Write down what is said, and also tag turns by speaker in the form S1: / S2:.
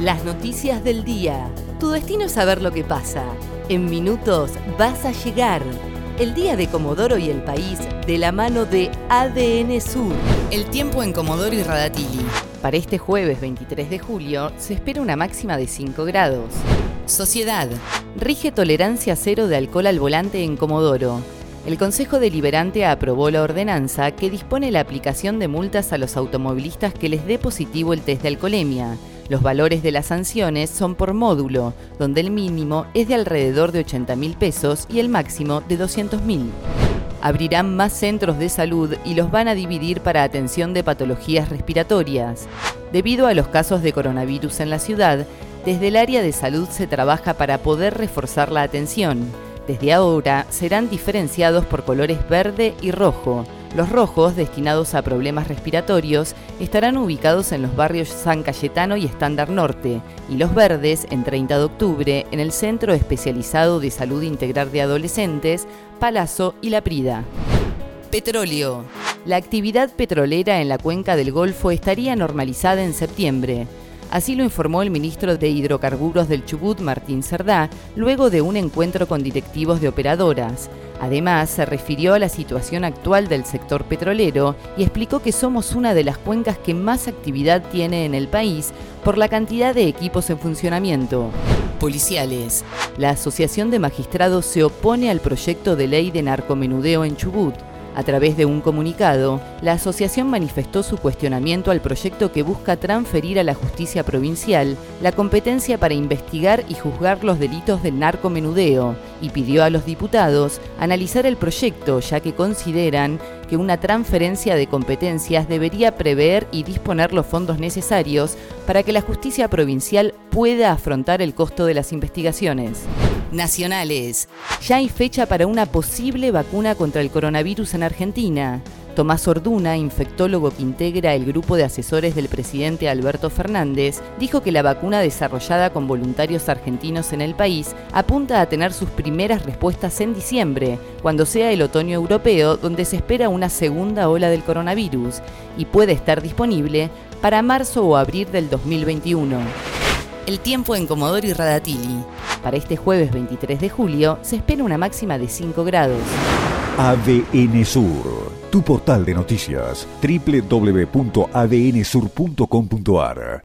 S1: Las noticias del día. Tu destino es saber lo que pasa. En minutos vas a llegar. El día de Comodoro y el país de la mano de ADN Sur.
S2: El tiempo en Comodoro y Radatili.
S1: Para este jueves 23 de julio se espera una máxima de 5 grados.
S2: Sociedad.
S1: Rige tolerancia cero de alcohol al volante en Comodoro. El Consejo Deliberante aprobó la ordenanza que dispone la aplicación de multas a los automovilistas que les dé positivo el test de alcoholemia. Los valores de las sanciones son por módulo, donde el mínimo es de alrededor de 80 mil pesos y el máximo de 200 mil. Abrirán más centros de salud y los van a dividir para atención de patologías respiratorias. Debido a los casos de coronavirus en la ciudad, desde el área de salud se trabaja para poder reforzar la atención. Desde ahora serán diferenciados por colores verde y rojo. Los rojos, destinados a problemas respiratorios, estarán ubicados en los barrios San Cayetano y Estándar Norte, y los verdes, en 30 de octubre, en el Centro Especializado de Salud Integral de Adolescentes, Palazzo y La Prida.
S2: Petróleo.
S1: La actividad petrolera en la cuenca del Golfo estaría normalizada en septiembre. Así lo informó el ministro de Hidrocarburos del Chubut, Martín Cerdá, luego de un encuentro con directivos de operadoras. Además, se refirió a la situación actual del sector petrolero y explicó que somos una de las cuencas que más actividad tiene en el país por la cantidad de equipos en funcionamiento.
S2: Policiales.
S1: La Asociación de Magistrados se opone al proyecto de ley de narcomenudeo en Chubut. A través de un comunicado, la asociación manifestó su cuestionamiento al proyecto que busca transferir a la justicia provincial la competencia para investigar y juzgar los delitos del narcomenudeo y pidió a los diputados analizar el proyecto ya que consideran que una transferencia de competencias debería prever y disponer los fondos necesarios para que la justicia provincial pueda afrontar el costo de las investigaciones.
S2: Nacionales.
S1: Ya hay fecha para una posible vacuna contra el coronavirus en Argentina. Tomás Orduna, infectólogo que integra el grupo de asesores del presidente Alberto Fernández, dijo que la vacuna desarrollada con voluntarios argentinos en el país apunta a tener sus primeras respuestas en diciembre, cuando sea el otoño europeo, donde se espera una segunda ola del coronavirus, y puede estar disponible para marzo o abril del 2021.
S2: El tiempo en Comodoro y Radatili.
S1: Para este jueves 23 de julio se espera una máxima de 5 grados.
S3: ADN Sur, tu portal de noticias, www.adnsur.com.ar